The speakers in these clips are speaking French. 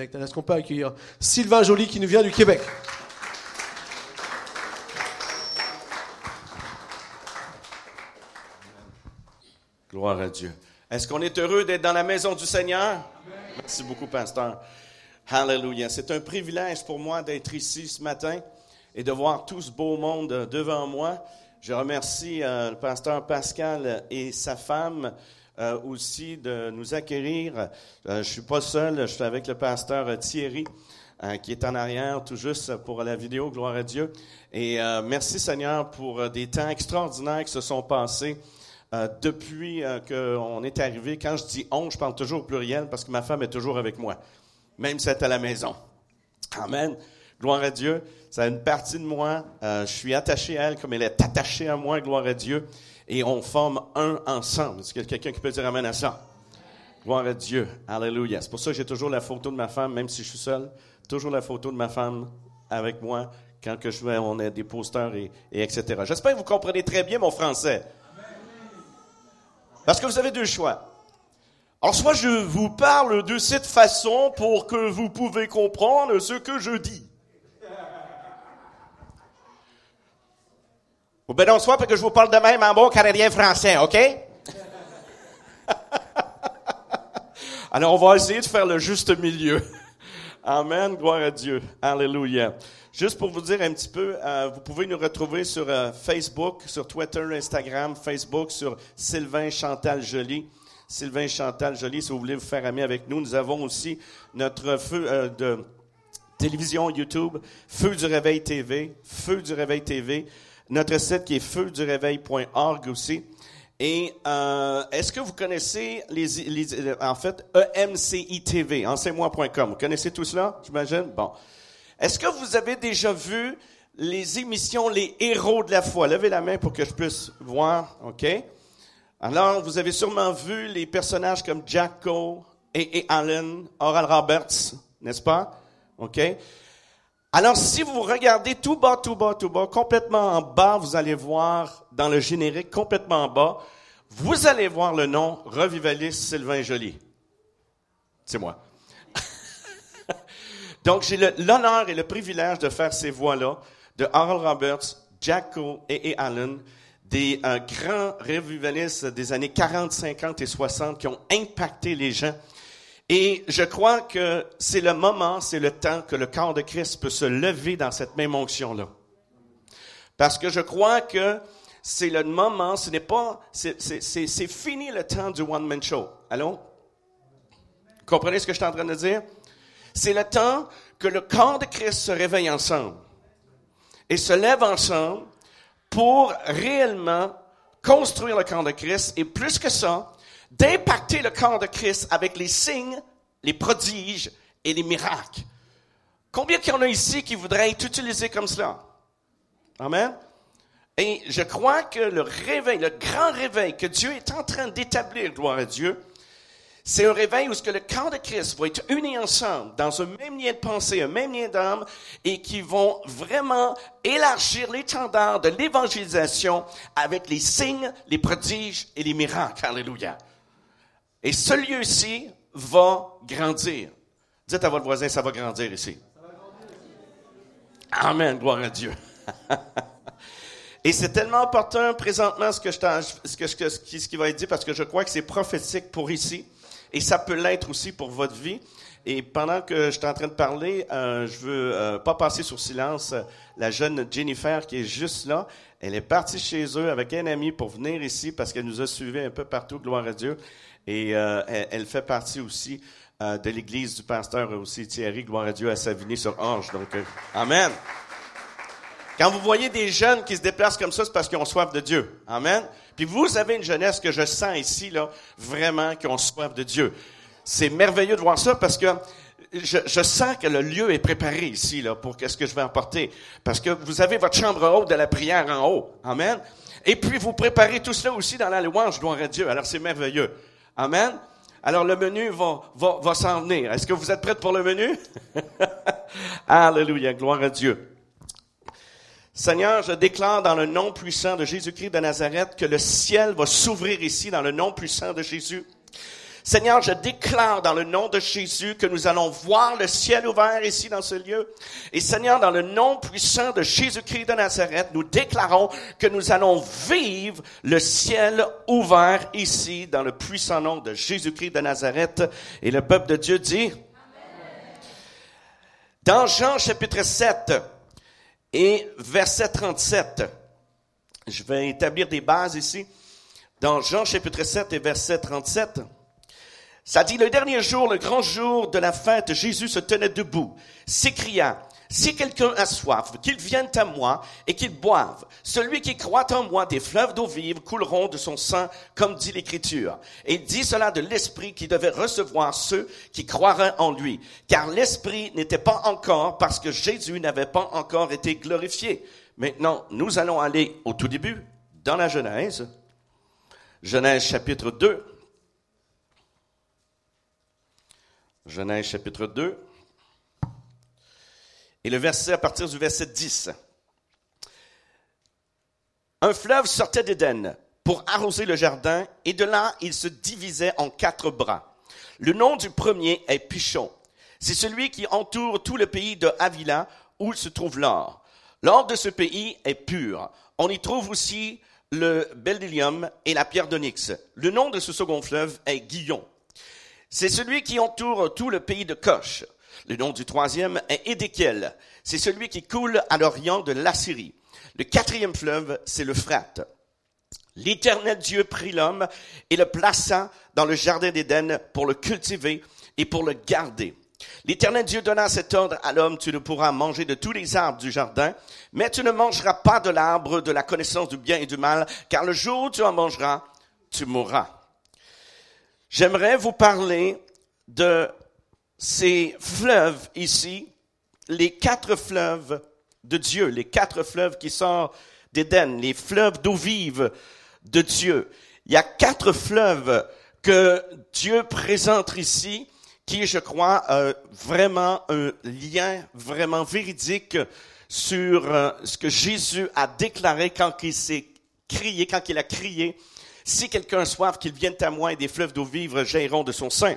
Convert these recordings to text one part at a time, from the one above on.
Est-ce qu'on peut accueillir Sylvain Joly qui nous vient du Québec? Gloire à Dieu. Est-ce qu'on est heureux d'être dans la maison du Seigneur? Merci beaucoup, pasteur. Hallelujah. C'est un privilège pour moi d'être ici ce matin et de voir tout ce beau monde devant moi. Je remercie euh, le pasteur Pascal et sa femme euh, aussi de nous acquérir. Euh, je suis pas seul, je suis avec le pasteur Thierry euh, qui est en arrière tout juste pour la vidéo, gloire à Dieu. Et euh, merci Seigneur pour des temps extraordinaires qui se sont passés. depuis qu'on est arrivé, quand je dis on, je parle toujours au pluriel parce que ma femme est toujours avec moi, même si elle est à la maison. Amen. Gloire à Dieu. C'est une partie de moi. je suis attaché à elle comme elle est attachée à moi, gloire à Dieu et on forme un ensemble. Est-ce qu'il y a quelqu'un qui peut dire Amen à ça? Gloire à Dieu. Alléluia. C'est pour ça que j'ai toujours la photo de ma femme, même si je suis seul, toujours la photo de ma femme avec moi quand que je vais, on a des posters et, et etc. J'espère que vous comprenez très bien mon français. Parce que vous avez deux choix. Alors, soit je vous parle de cette façon pour que vous pouvez comprendre ce que je dis. Non, soit parce que je vous parle de même en bon canadien français, OK? Alors, on va essayer de faire le juste milieu. Amen, gloire à Dieu. Alléluia. Juste pour vous dire un petit peu, euh, vous pouvez nous retrouver sur euh, Facebook, sur Twitter, Instagram, Facebook, sur Sylvain Chantal Joly. Sylvain Chantal Joly, si vous voulez vous faire ami avec nous. Nous avons aussi notre feu euh, de télévision YouTube, Feu du Réveil TV, Feu du Réveil TV notre site qui est feuduréveil.org aussi. Et euh, est-ce que vous connaissez les, les en fait EMCI TV, enseigne-moi.com. Vous connaissez tout cela, j'imagine? Bon. Est-ce que vous avez déjà vu les émissions Les héros de la foi? Levez la main pour que je puisse voir, OK? Alors, vous avez sûrement vu les personnages comme Jacko et, et Allen, Oral Roberts, n'est-ce pas? OK? Alors, si vous regardez tout bas, tout bas, tout bas, complètement en bas, vous allez voir dans le générique, complètement en bas, vous allez voir le nom Revivaliste Sylvain Joly. C'est moi. Donc, j'ai l'honneur et le privilège de faire ces voix-là de Harold Roberts, Jacko et, Allen, des euh, grands revivalistes des années 40, 50 et 60 qui ont impacté les gens et je crois que c'est le moment, c'est le temps que le corps de Christ peut se lever dans cette même onction-là. Parce que je crois que c'est le moment, ce n'est pas, c'est fini le temps du one-man show. Allô? Comprenez ce que je suis en train de dire? C'est le temps que le corps de Christ se réveille ensemble et se lève ensemble pour réellement construire le corps de Christ et plus que ça, d'impacter le corps de Christ avec les signes, les prodiges et les miracles. Combien qu'il y en a ici qui voudraient être utilisés comme cela? Amen. Et je crois que le réveil, le grand réveil que Dieu est en train d'établir, gloire à Dieu, c'est un réveil où ce que le corps de Christ va être uni ensemble dans un même lien de pensée, un même lien d'âme, et qui vont vraiment élargir l'étendard de l'évangélisation avec les signes, les prodiges et les miracles. Alléluia. Et ce lieu-ci va grandir. Dites à votre voisin, ça va grandir ici. Amen, gloire à Dieu. Et c'est tellement important présentement ce que je ce qui va être dit parce que je crois que c'est prophétique pour ici et ça peut l'être aussi pour votre vie. Et pendant que je suis en train de parler, euh, je veux euh, pas passer sur silence euh, la jeune Jennifer qui est juste là. Elle est partie chez eux avec un ami pour venir ici parce qu'elle nous a suivis un peu partout, gloire à Dieu. Et euh, elle, fait partie aussi euh, de l'église du pasteur aussi Thierry, gloire à Dieu, à Savigny-sur-Orge. Donc, euh, Amen. Quand vous voyez des jeunes qui se déplacent comme ça, c'est parce qu'ils ont soif de Dieu. Amen. Puis vous avez une jeunesse que je sens ici, là, vraiment, qui ont soif de Dieu. C'est merveilleux de voir ça parce que je, sens que le lieu est préparé ici, là, pour qu'est-ce que je vais apporter. Parce que vous avez votre chambre haute de la prière en haut. Amen. Et puis vous préparez tout cela aussi dans la louange, gloire à Dieu. Alors c'est merveilleux. Amen. Alors le menu va, va, va s'en venir. Est-ce que vous êtes prêts pour le menu? Alléluia, gloire à Dieu. Seigneur, je déclare dans le nom puissant de Jésus-Christ de Nazareth que le ciel va s'ouvrir ici dans le nom puissant de Jésus. Seigneur, je déclare dans le nom de Jésus que nous allons voir le ciel ouvert ici dans ce lieu. Et Seigneur, dans le nom puissant de Jésus-Christ de Nazareth, nous déclarons que nous allons vivre le ciel ouvert ici dans le puissant nom de Jésus-Christ de Nazareth. Et le peuple de Dieu dit, dans Jean chapitre 7 et verset 37, je vais établir des bases ici. Dans Jean chapitre 7 et verset 37, ça dit, le dernier jour, le grand jour de la fête, Jésus se tenait debout, s'écria, si quelqu'un a soif, qu'il vienne à moi et qu'il boive. Celui qui croit en moi, des fleuves d'eau vive couleront de son sang, comme dit l'Écriture. Et il dit cela de l'Esprit qui devait recevoir ceux qui croiraient en lui. Car l'Esprit n'était pas encore, parce que Jésus n'avait pas encore été glorifié. Maintenant, nous allons aller au tout début, dans la Genèse. Genèse chapitre 2. Genèse chapitre 2. Et le verset à partir du verset 10. Un fleuve sortait d'Éden pour arroser le jardin, et de là il se divisait en quatre bras. Le nom du premier est Pichon. C'est celui qui entoure tout le pays de Avila où se trouve l'or. L'or de ce pays est pur. On y trouve aussi le bdellium et la pierre d'onyx. Le nom de ce second fleuve est Guillon. C'est celui qui entoure tout le pays de Coche. Le nom du troisième est Édéchiel. C'est celui qui coule à l'orient de l'Assyrie. Le quatrième fleuve, c'est le Frate. L'éternel Dieu prit l'homme et le plaça dans le jardin d'Éden pour le cultiver et pour le garder. L'éternel Dieu donna cet ordre à l'homme, tu ne pourras manger de tous les arbres du jardin, mais tu ne mangeras pas de l'arbre de la connaissance du bien et du mal, car le jour où tu en mangeras, tu mourras. J'aimerais vous parler de ces fleuves ici, les quatre fleuves de Dieu, les quatre fleuves qui sortent d'Éden, les fleuves d'eau vive de Dieu. Il y a quatre fleuves que Dieu présente ici qui, je crois, euh, vraiment un lien vraiment véridique sur euh, ce que Jésus a déclaré quand il s'est crié, quand il a crié si quelqu'un soif, qu'il vienne à moi et des fleuves d'eau vive jailliront de son sein.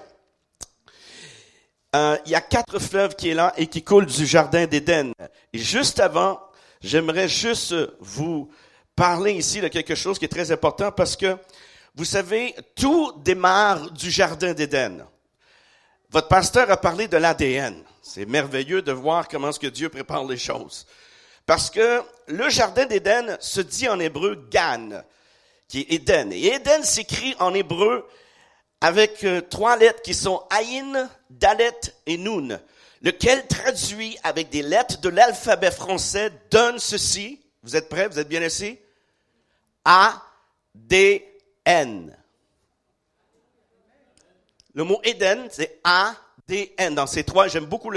Euh, il y a quatre fleuves qui est là et qui coulent du jardin d'Éden. Et juste avant, j'aimerais juste vous parler ici de quelque chose qui est très important parce que, vous savez, tout démarre du jardin d'Éden. Votre pasteur a parlé de l'ADN. C'est merveilleux de voir comment ce que Dieu prépare les choses. Parce que le jardin d'Éden se dit en hébreu Gan qui est Éden. Et Éden s'écrit en hébreu avec euh, trois lettres qui sont Aïn, Dalet et Nun, lequel traduit avec des lettres de l'alphabet français donne ceci. Vous êtes prêts? Vous êtes bien ici? A, D, N. Le mot Éden, c'est A, D, N. Dans ces trois, j'aime beaucoup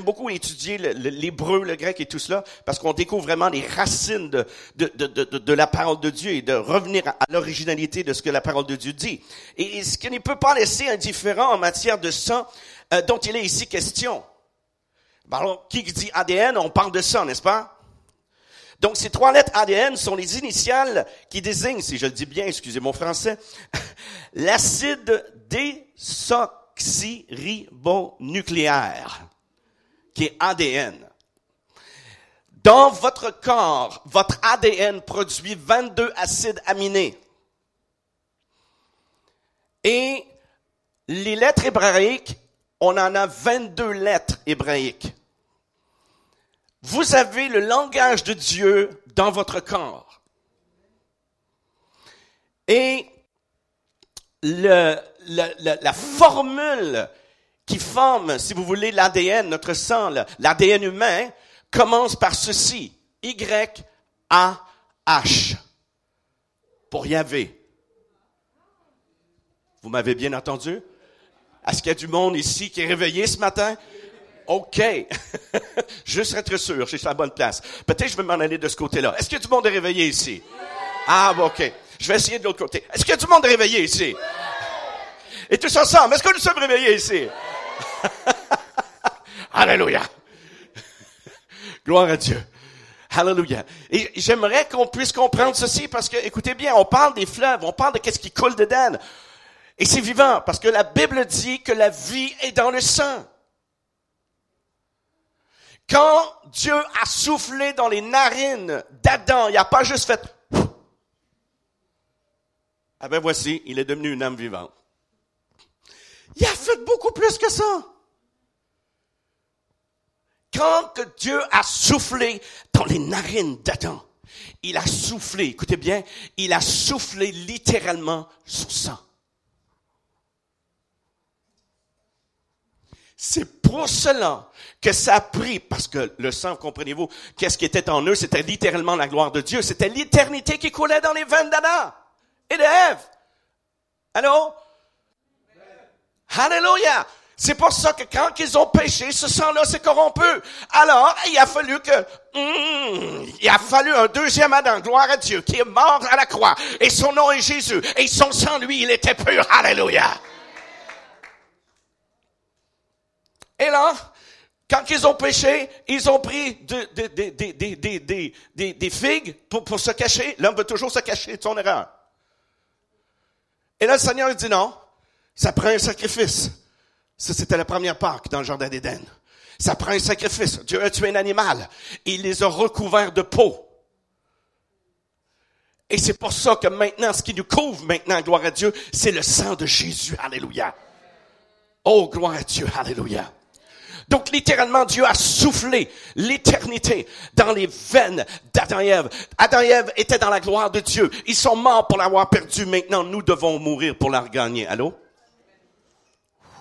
beaucoup étudier l'hébreu, le, grec et tout cela, parce qu'on découvre vraiment les racines de, de, de, de, la parole de Dieu et de revenir à, l'originalité de ce que la parole de Dieu dit. Et, ce qui ne peut pas laisser indifférent en matière de sang euh, dont il est ici question. Alors, qui dit ADN, on parle de sang, n'est-ce pas? Donc, ces trois lettres ADN sont les initiales qui désignent, si je le dis bien, excusez mon français, l'acide désoxyribonucléaire qui est ADN. Dans votre corps, votre ADN produit 22 acides aminés. Et les lettres hébraïques, on en a 22 lettres hébraïques. Vous avez le langage de Dieu dans votre corps. Et le, la formule qui forme, si vous voulez, l'ADN, notre sang, l'ADN humain, commence par ceci. Y-A-H. Pour Yahvé. Vous m'avez bien entendu? Est-ce qu'il y a du monde ici qui est réveillé ce matin? OK. Juste être sûr, je suis à la bonne place. Peut-être je vais m'en aller de ce côté-là. Est-ce qu'il y a du monde réveillé ici? Ah, OK. Je vais essayer de l'autre côté. Est-ce qu'il y a du monde réveillé ici? Et tous ensemble, est-ce que nous sommes réveillés ici? Alléluia. Gloire à Dieu. Alléluia. Et j'aimerais qu'on puisse comprendre ceci parce que, écoutez bien, on parle des fleuves, on parle de qu'est-ce qui coule dedans. Et c'est vivant parce que la Bible dit que la vie est dans le sang. Quand Dieu a soufflé dans les narines d'Adam, il n'a pas juste fait ah ben voici, il est devenu une âme vivante. Il a fait beaucoup plus que ça. Quand que Dieu a soufflé dans les narines d'Adam, il a soufflé, écoutez bien, il a soufflé littéralement son sang. C'est pour cela que ça a pris, parce que le sang, comprenez-vous, qu'est-ce qui était en eux, c'était littéralement la gloire de Dieu, c'était l'éternité qui coulait dans les veines d'Adam et de Ève. Alléluia! C'est pour ça que quand ils ont péché, ce sang-là s'est corrompu. Alors, il a fallu que, hmm, il a fallu un deuxième Adam, gloire à Dieu, qui est mort à la croix. Et son nom est Jésus. Et son sang, lui, il était pur. Alléluia. Et là, quand ils ont péché, ils ont pris des figues pour, pour se cacher. L'homme veut toujours se cacher de son erreur. Et là, le Seigneur dit non, ça prend un sacrifice. Ça, c'était la première Pâque dans le Jardin d'Éden. Ça prend un sacrifice. Dieu a tué un animal. il les a recouverts de peau. Et c'est pour ça que maintenant, ce qui nous couvre maintenant, gloire à Dieu, c'est le sang de Jésus. Alléluia. Oh, gloire à Dieu. Alléluia. Donc littéralement, Dieu a soufflé l'éternité dans les veines d'Adam et Ève. Adam et Ève étaient dans la gloire de Dieu. Ils sont morts pour l'avoir perdu. Maintenant, nous devons mourir pour la regagner. Allô?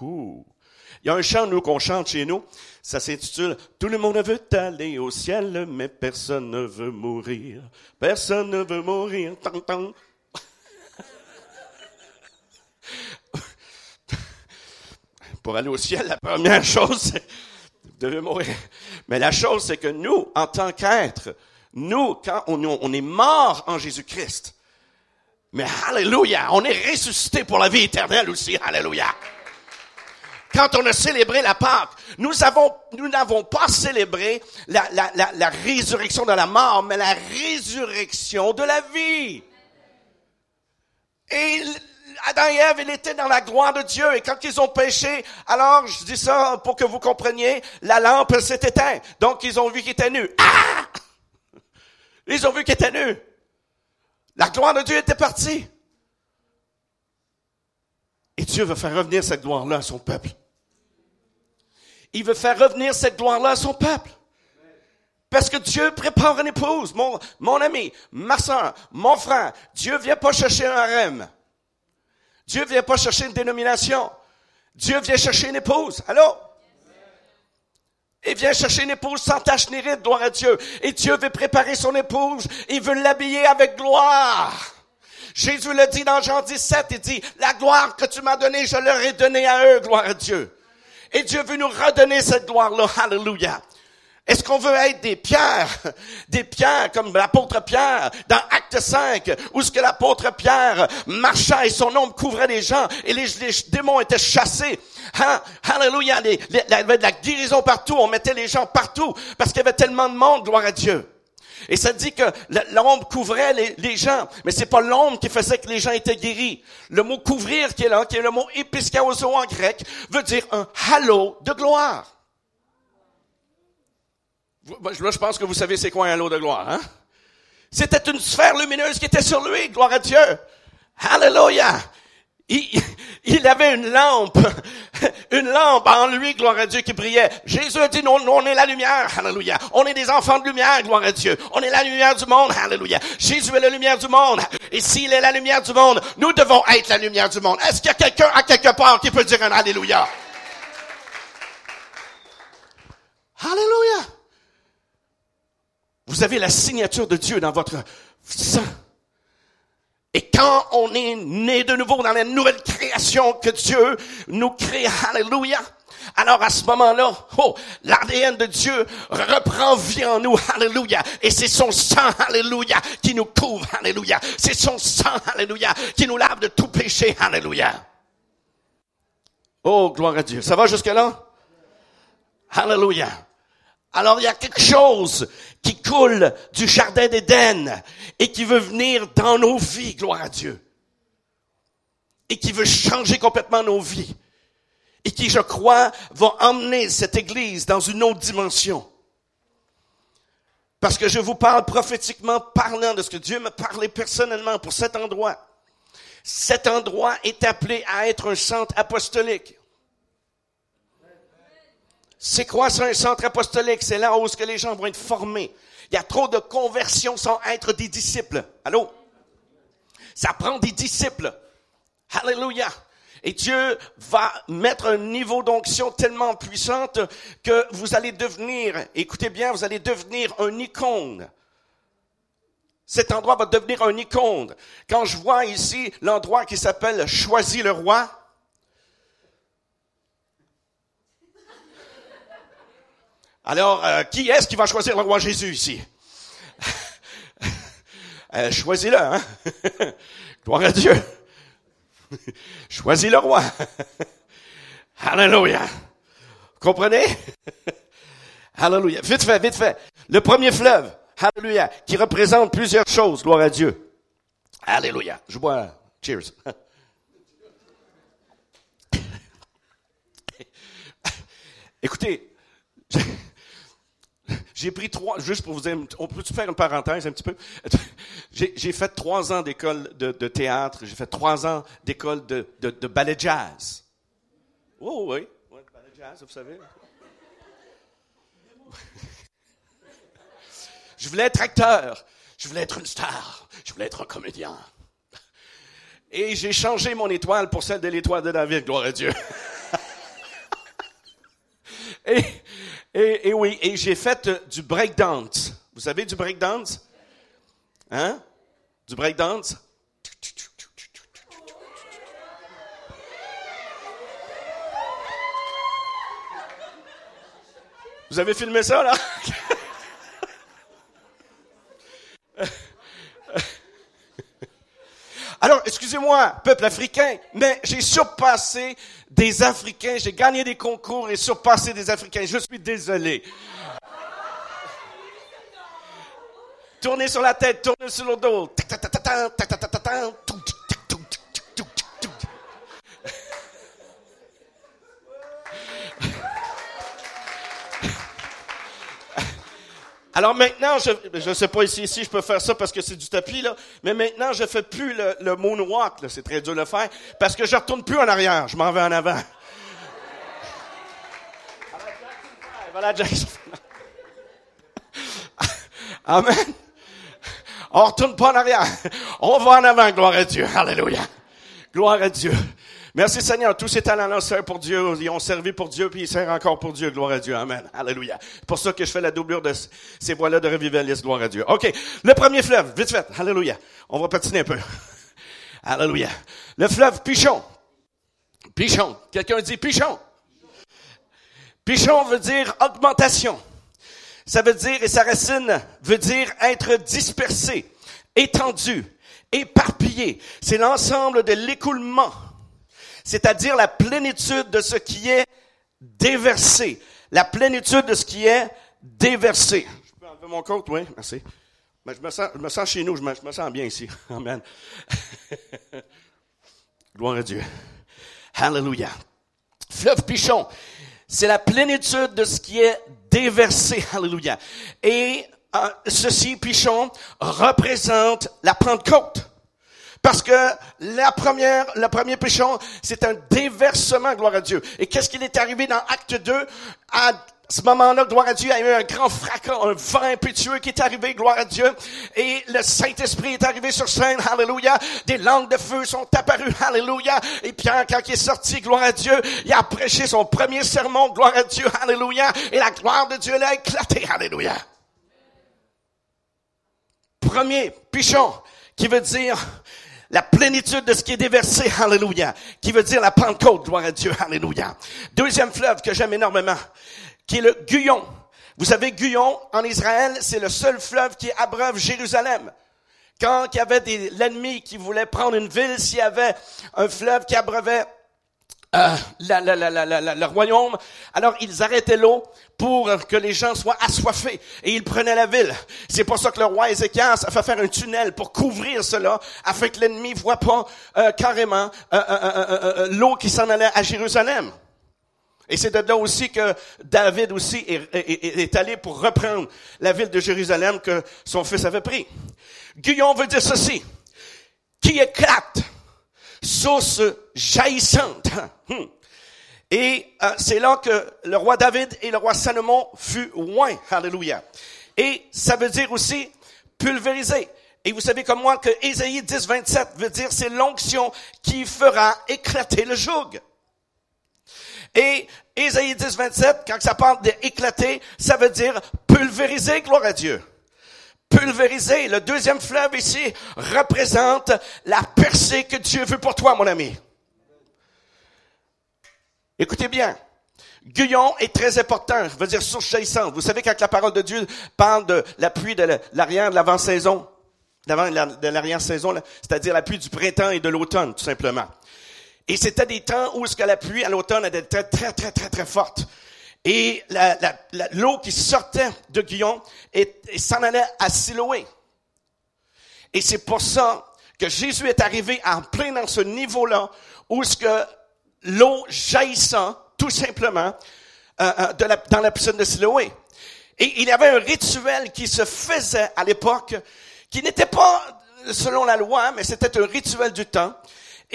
Il y a un chant, nous, qu'on chante chez nous. Ça s'intitule Tout le monde veut aller au ciel, mais personne ne veut mourir. Personne ne veut mourir. Tant, pour aller au ciel, la première chose, c'est devez mourir. Mais la chose, c'est que nous, en tant qu'êtres, nous, quand on, on est mort en Jésus-Christ, mais alléluia, on est ressuscité pour la vie éternelle aussi, alléluia. Quand on a célébré la Pâque, nous avons, nous n'avons pas célébré la, la, la, la résurrection de la mort, mais la résurrection de la vie. Et Adam et Ève, ils étaient dans la gloire de Dieu. Et quand ils ont péché, alors, je dis ça pour que vous compreniez, la lampe s'est éteinte. Donc, ils ont vu qu'ils étaient nus. Ah! Ils ont vu qu'ils étaient nus. La gloire de Dieu était partie. Et Dieu veut faire revenir cette gloire-là à son peuple. Il veut faire revenir cette gloire-là à son peuple. Parce que Dieu prépare une épouse. Mon, mon ami, ma soeur, mon frère, Dieu vient pas chercher un harem. Dieu vient pas chercher une dénomination. Dieu vient chercher une épouse. Allô? Il vient chercher une épouse sans tache ni ride, gloire à Dieu. Et Dieu veut préparer son épouse. Il veut l'habiller avec gloire. Jésus le dit dans Jean 17, il dit, la gloire que tu m'as donnée, je leur ai donnée à eux, gloire à Dieu. Et Dieu veut nous redonner cette gloire-là, hallelujah. Est-ce qu'on veut être des pierres, des pierres comme l'apôtre Pierre dans Acte 5, où ce que l'apôtre Pierre marchait et son ombre couvrait les gens et les, démons étaient chassés. Hein? Alléluia, il y avait de la guérison partout, on mettait les gens partout parce qu'il y avait tellement de monde, gloire à Dieu. Et ça dit que l'ombre couvrait les, gens, mais c'est pas l'ombre qui faisait que les gens étaient guéris. Le mot couvrir qui est là, qui est le mot episkaoso en grec, veut dire un halo de gloire. Là, je pense que vous savez c'est quoi un halo de gloire, hein? C'était une sphère lumineuse qui était sur lui, gloire à Dieu. Hallelujah! Il, avait une lampe, une lampe en lui, gloire à Dieu, qui brillait. Jésus a dit, nous, on est la lumière, alléluia. On est des enfants de lumière, gloire à Dieu. On est la lumière du monde, alléluia. Jésus est la lumière du monde. Et s'il est la lumière du monde, nous devons être la lumière du monde. Est-ce qu'il y a quelqu'un à quelque part qui peut dire un alléluia? Alléluia. Vous avez la signature de Dieu dans votre sang. Et quand on est né de nouveau dans la nouvelle création que Dieu nous crée, alléluia, alors à ce moment-là, oh, l'ADN de Dieu reprend vie en nous, alléluia. Et c'est son sang, alléluia, qui nous couvre, alléluia. C'est son sang, alléluia, qui nous lave de tout péché, alléluia. Oh, gloire à Dieu. Ça va jusque-là? Alléluia. Alors il y a quelque chose qui coule du jardin d'Éden et qui veut venir dans nos vies, gloire à Dieu. et qui veut changer complètement nos vies et qui, je crois, va emmener cette Église dans une autre dimension. Parce que je vous parle prophétiquement parlant de ce que Dieu m'a parlé personnellement pour cet endroit. Cet endroit est appelé à être un centre apostolique. C'est quoi ça, un centre apostolique? C'est là où ce que les gens vont être formés. Il y a trop de conversions sans être des disciples. Allô? Ça prend des disciples. Alléluia. Et Dieu va mettre un niveau d'onction tellement puissante que vous allez devenir, écoutez bien, vous allez devenir un icône. Cet endroit va devenir un icône. Quand je vois ici l'endroit qui s'appelle Choisis le roi, alors euh, qui est-ce qui va choisir le roi Jésus ici? euh, Choisis-le, hein? Gloire à Dieu. Choisis le roi. Alléluia. Comprenez? Alléluia. Vite fait, vite fait. Le premier fleuve, Alléluia, qui représente plusieurs choses, gloire à Dieu. Alléluia. Je bois. Cheers. Écoutez, j'ai pris trois, juste pour vous dire, on peut faire une parenthèse un petit peu? J'ai fait trois ans d'école de, théâtre, j'ai fait trois ans d'école de, de, ballet jazz. Oh oui, oui, ballet jazz, vous savez. je voulais être acteur, je voulais être une star, je voulais être un comédien. Et j'ai changé mon étoile pour celle de l'étoile de David, gloire à Dieu. et et, oui, et j'ai fait euh, du breakdance. Vous savez du breakdance? Hein? Du breakdance? Vous avez filmé ça, là? Alors, peuple africain, mais j'ai surpassé des Africains, j'ai gagné des concours et surpassé des Africains. Je suis désolé. Tournez sur la tête, tournez sur le dos. Alors maintenant, je ne sais pas ici, ici, je peux faire ça parce que c'est du tapis, là, mais maintenant, je fais plus le, le moonwalk, c'est très dur de le faire, parce que je retourne plus en arrière, je m'en vais en avant. Voilà Jackson. Amen. On retourne pas en arrière. On va en avant, gloire à Dieu. Alléluia. Gloire à Dieu. Merci Seigneur, tous ces talents-là servent pour Dieu, ils ont servi pour Dieu, puis ils servent encore pour Dieu, gloire à Dieu, Amen, Alléluia. Pour ça que je fais la doublure de ces voix-là de revivaliste, gloire à Dieu. OK, le premier fleuve, vite fait, Alléluia. On va patiner un peu. Alléluia. Le fleuve Pichon. Pichon. Quelqu'un dit Pichon? Pichon veut dire augmentation. Ça veut dire, et sa racine veut dire être dispersé, étendu, éparpillé. C'est l'ensemble de l'écoulement c'est-à-dire la plénitude de ce qui est déversé. La plénitude de ce qui est déversé. Je peux enlever mon compte, oui, merci. Mais je me sens, je me sens chez nous, je me, je me sens bien ici. Amen. Gloire à Dieu. Hallelujah. Fleuve Pichon, c'est la plénitude de ce qui est déversé. Alléluia. Et euh, ceci, Pichon, représente la Pentecôte. Parce que la première, le premier péchon, c'est un déversement, gloire à Dieu. Et qu'est-ce qui est arrivé dans Acte 2? À ce moment-là, gloire à Dieu, il y a eu un grand fracas, un vent impétueux qui est arrivé, gloire à Dieu. Et le Saint-Esprit est arrivé sur scène, alléluia. Des langues de feu sont apparues, alléluia. Et Pierre, quand il est sorti, gloire à Dieu, il a prêché son premier sermon, gloire à Dieu, alléluia. Et la gloire de Dieu l'a éclaté, alléluia. Premier pichon, qui veut dire la plénitude de ce qui est déversé, alléluia, qui veut dire la Pentecôte, gloire à Dieu, alléluia. Deuxième fleuve que j'aime énormément, qui est le Guyon. Vous savez, Guyon, en Israël, c'est le seul fleuve qui abreuve Jérusalem. Quand il y avait l'ennemi qui voulait prendre une ville, s'il y avait un fleuve qui abreuvait euh, la, la, la, le royaume. Alors ils arrêtaient l'eau pour que les gens soient assoiffés et ils prenaient la ville. C'est pour ça que le roi Ézéchias a fait faire un tunnel pour couvrir cela afin que l'ennemi voit pas euh, carrément euh, euh, euh, euh, l'eau qui s'en allait à Jérusalem. Et c'est de là aussi que David aussi est, est- allé pour reprendre la ville de Jérusalem que son fils avait pris. Guyon veut dire ceci, qui éclate, source jaillissante. Hmm. Et euh, c'est là que le roi David et le roi Salomon furent loin. Alléluia. Et ça veut dire aussi pulvériser. Et vous savez comme moi que Ésaïe 10, 27 veut dire c'est l'onction qui fera éclater le joug. Et Ésaïe 10, 27, quand ça parle d'éclater, ça veut dire pulvériser, gloire à Dieu. Pulvériser. Le deuxième fleuve ici représente la percée que Dieu veut pour toi, mon ami. Écoutez bien. Guyon est très important, je veux dire source jaillissante. Vous savez quand la parole de Dieu parle de la pluie de l'arrière de l'avant-saison, de l'arrière-saison, c'est-à-dire la pluie du printemps et de l'automne, tout simplement. Et c'était des temps où ce la pluie à l'automne était très, très, très, très, très forte. Et l'eau qui sortait de Guyon et, s'en allait à Siloé. Et c'est pour ça que Jésus est arrivé en plein dans ce niveau-là où ce que l'eau jaillissant, tout simplement, euh, euh, dans la piscine de Siloé. Et il y avait un rituel qui se faisait à l'époque, qui n'était pas selon la loi, mais c'était un rituel du temps.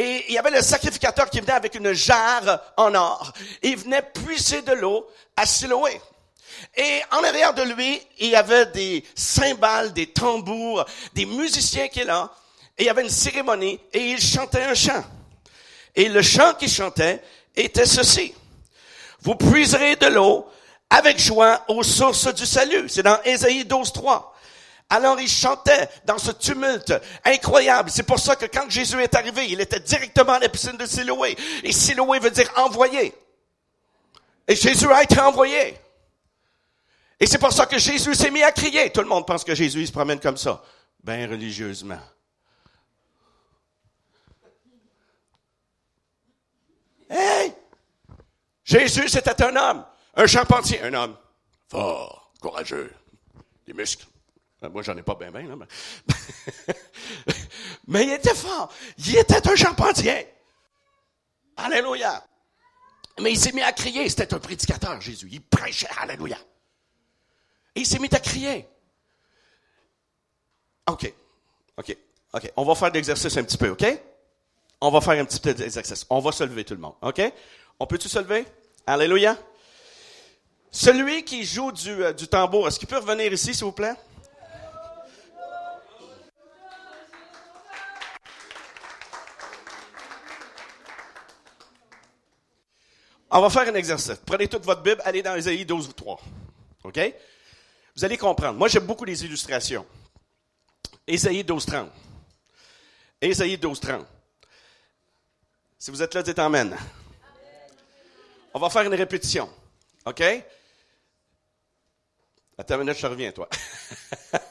Et il y avait le sacrificateur qui venait avec une jarre en or. Il venait puiser de l'eau à Siloé. Et en arrière de lui, il y avait des cymbales, des tambours, des musiciens qui étaient là. Et il y avait une cérémonie et il chantait un chant. Et le chant qu'il chantait était ceci. Vous puiserez de l'eau avec joie aux sources du salut. C'est dans Ésaïe 12, 3. Alors il chantait dans ce tumulte incroyable. C'est pour ça que quand Jésus est arrivé, il était directement à la piscine de Siloé. Et Siloé veut dire envoyé. Et Jésus a été envoyé. Et c'est pour ça que Jésus s'est mis à crier. Tout le monde pense que Jésus se promène comme ça. Ben religieusement. Hey! Jésus, c'était un homme, un charpentier, un homme fort, courageux, des muscles. Euh, Moi, j'en ai pas bien, bien, là, mais... il était fort. Il était un charpentier. Alléluia. Mais il s'est mis à crier. C'était un prédicateur, Jésus. Il prêchait. Alléluia. Et il s'est mis à crier. OK. OK. OK. On va faire de l'exercice un petit peu, OK? On va faire un petit peu d'exercice. On va se lever, tout le monde. OK? On peut-tu se lever? Alléluia. Celui qui joue du, euh, du tambour, est-ce qu'il peut revenir ici, s'il vous plaît? On va faire un exercice. Prenez toute votre Bible, allez dans Ésaïe 12 ou 3. OK? Vous allez comprendre. Moi, j'aime beaucoup les illustrations. Ésaïe 12, 30. Ésaïe 12, 30. Si vous êtes là, dites Amen. On va faire une répétition. OK? Attends une je reviens, toi.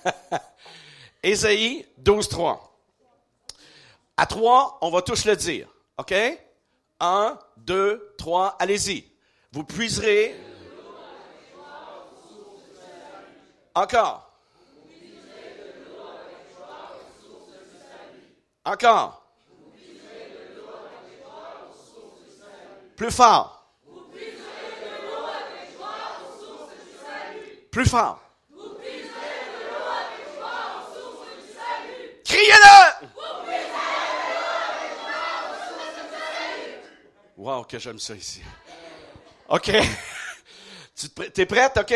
Ésaïe 12, 3. À 3, on va tous le dire. OK? 1, 2, 3, allez-y. Vous puiserez. Encore. Encore. Plus fort. Plus fort. Criez-le! Wow, que j'aime ça ici. OK. Tu T'es prête, OK?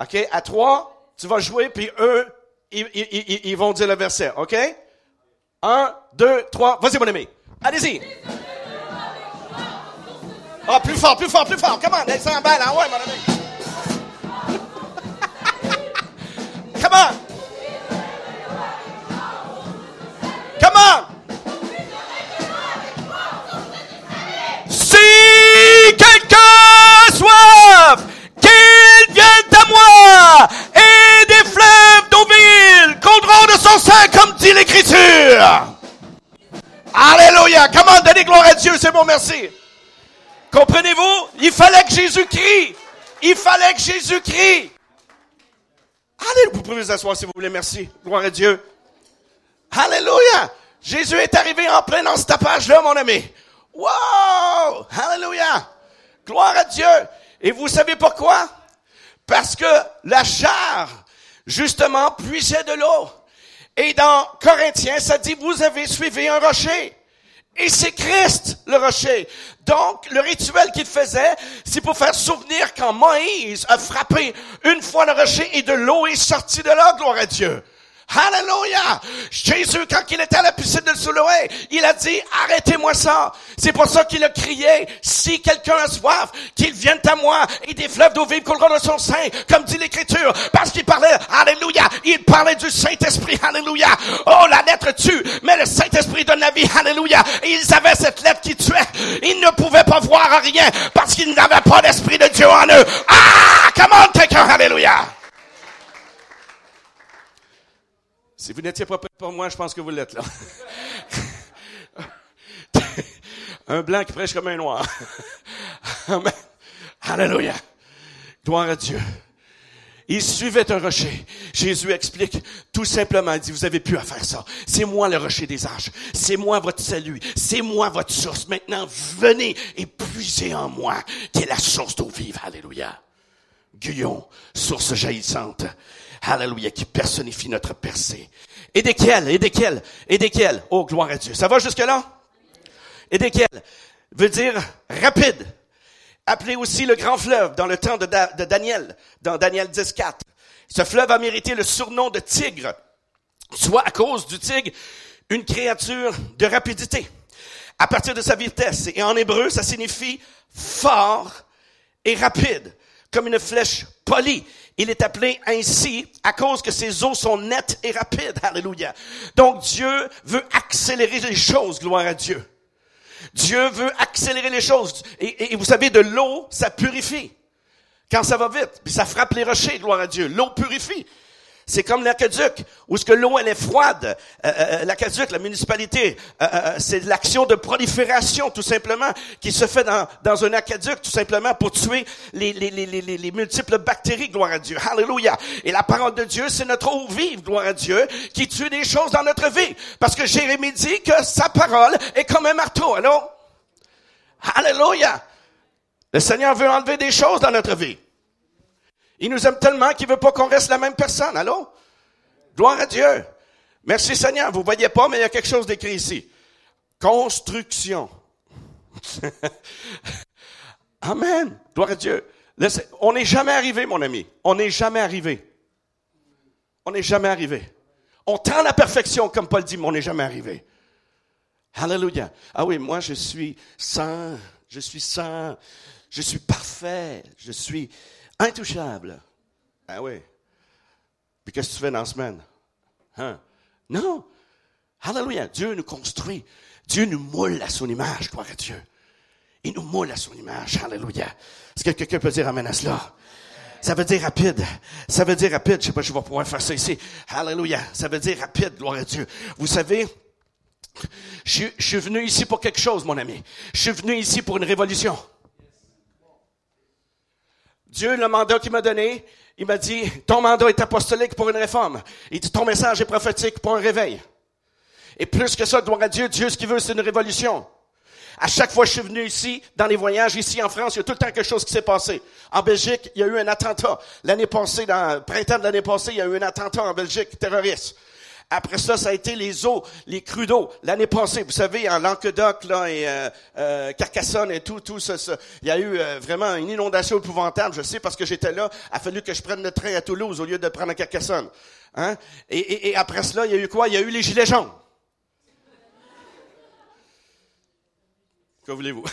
OK, à trois, tu vas jouer, puis eux, ils, ils- ils- vont dire le verset, OK? Un, deux, trois, vas-y, mon ami. Allez-y. Ah, plus fort, plus fort, plus fort. Come on, elle s'emballe, ah ouais, mon ami. Come on. merci. Comprenez-vous? Il fallait que Jésus crie. Il fallait que Jésus crie. Allez, vous pouvez vous asseoir si vous voulez. Merci. Gloire à Dieu. Alléluia. Jésus est arrivé en plein dans ce tapage-là, mon ami. Wow! Alléluia. Gloire à Dieu. Et vous savez pourquoi? Parce que la chair, justement, puisait de l'eau. Et dans Corinthiens, ça dit, vous avez suivi un rocher. Et c'est Christ, le rocher. Donc, le rituel qu'il faisait, c'est pour faire souvenir quand Moïse a frappé une fois le rocher et de l'eau est sortie de là, gloire à Dieu. Hallelujah! Jésus, quand il était à la piscine de Siloé, il a dit, arrêtez-moi ça. C'est pour ça qu'il a crié, si quelqu'un a soif, qu'il vienne à moi et des fleuves d'eau vive couleront de son sein, comme dit l'écriture. Parce qu'il parlait, Alléluia, il parlait du Saint-Esprit, Alléluia. Oh, la lettre tue, mais le Saint-Esprit donne la vie, Alléluia. Et ils avaient cette lettre qui tuait. Ils ne pouvaient pas voir rien parce qu'ils n'avaient pas l'Esprit de Dieu en eux. Ah, comment quelqu'un, Alléluia. Si vous n'étiez pas prêt pour moi, je pense que vous l'êtes là. un blanc qui prêche comme un noir. Amen. Alléluia. Gloire à Dieu. Il suivait un rocher. Jésus explique tout simplement, il dit, vous avez plus à faire ça. C'est moi le rocher des âges. C'est moi votre salut. C'est moi votre source. Maintenant, venez et puisez en moi, qui est la source d'eau vive. Alléluia. Guyon, source jaillissante. Alléluia, qui personnifie notre percée. Et desquels, et desquels, et desquels? Oh, gloire à Dieu. Ça va jusque-là? Et desquels? Veut dire rapide. Appelé aussi le grand fleuve dans le temps de, de Daniel, dans Daniel 10.4. Ce fleuve a mérité le surnom de tigre, soit à cause du tigre, une créature de rapidité. À partir de sa vitesse. Et en hébreu, ça signifie fort et rapide, comme une flèche polie. Il est appelé ainsi à cause que ses eaux sont nettes et rapides. Alléluia. Donc Dieu veut accélérer les choses, gloire à Dieu. Dieu veut accélérer les choses. Et, et vous savez, de l'eau, ça purifie. Quand ça va vite, puis ça frappe les rochers, gloire à Dieu. L'eau purifie. C'est comme l'aqueduc, où ce que l'eau elle est froide. Euh, euh, l'aqueduc, la municipalité, euh, c'est l'action de prolifération tout simplement qui se fait dans, dans un aqueduc tout simplement pour tuer les, les, les, les, les multiples bactéries, gloire à Dieu. Alléluia. Et la parole de Dieu, c'est notre eau vive, gloire à Dieu, qui tue des choses dans notre vie. Parce que Jérémie dit que sa parole est comme un marteau. Allô? Alléluia. Le Seigneur veut enlever des choses dans notre vie. Il nous aime tellement qu'il veut pas qu'on reste la même personne. Allô? Gloire à Dieu. Merci Seigneur. Vous voyez pas, mais il y a quelque chose d'écrit ici. Construction. Amen. Gloire à Dieu. On n'est jamais arrivé, mon ami. On n'est jamais arrivé. On n'est jamais arrivé. On tend la perfection, comme Paul dit, mais on n'est jamais arrivé. Alléluia. Ah oui, moi je suis saint, je suis saint, je suis parfait, je suis Intouchable. Ah oui. Puis qu'est-ce que tu fais dans la semaine? Hein? Non. Alléluia. Dieu nous construit. Dieu nous moule à son image, gloire à Dieu. Il nous moule à son image. Alléluia. Est-ce que quelqu'un peut dire Amen à cela? Ça veut dire rapide. Ça veut dire rapide. Je sais pas si je vais pouvoir faire ça ici. Alléluia. Ça veut dire rapide, gloire à Dieu. Vous savez, je suis venu ici pour quelque chose, mon ami. Je suis venu ici pour une révolution. Dieu, le mandat qu'il m'a donné, il m'a dit, ton mandat est apostolique pour une réforme. Il dit, ton message est prophétique pour un réveil. Et plus que ça, gloire à Dieu, Dieu, ce qu'il veut, c'est une révolution. À chaque fois que je suis venu ici, dans les voyages, ici en France, il y a tout le temps quelque chose qui s'est passé. En Belgique, il y a eu un attentat. L'année passée, dans le printemps de l'année passée, il y a eu un attentat en Belgique terroriste. Après ça, ça a été les eaux, les crues d'eau. L'année passée, vous savez, en Languedoc là, et euh, euh, Carcassonne et tout, tout ça, il y a eu euh, vraiment une inondation épouvantable. Je sais parce que j'étais là. Il a fallu que je prenne le train à Toulouse au lieu de prendre à Carcassonne. Hein? Et, et, et après cela, il y a eu quoi? Il y a eu les gilets jaunes. Que voulez-vous?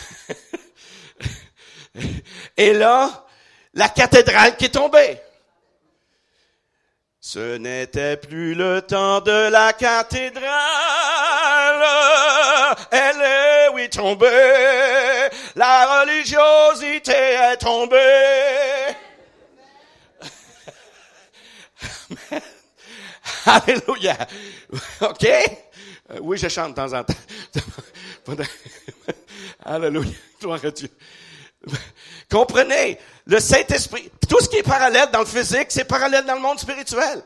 et là, la cathédrale qui est tombée. Ce n'était plus le temps de la cathédrale, elle est oui tombée, la religiosité est tombée. Alléluia. OK? Euh, oui, je chante de temps en temps. Alléluia. Gloire à Dieu. Comprenez? Le Saint-Esprit, tout ce qui est parallèle dans le physique, c'est parallèle dans le monde spirituel.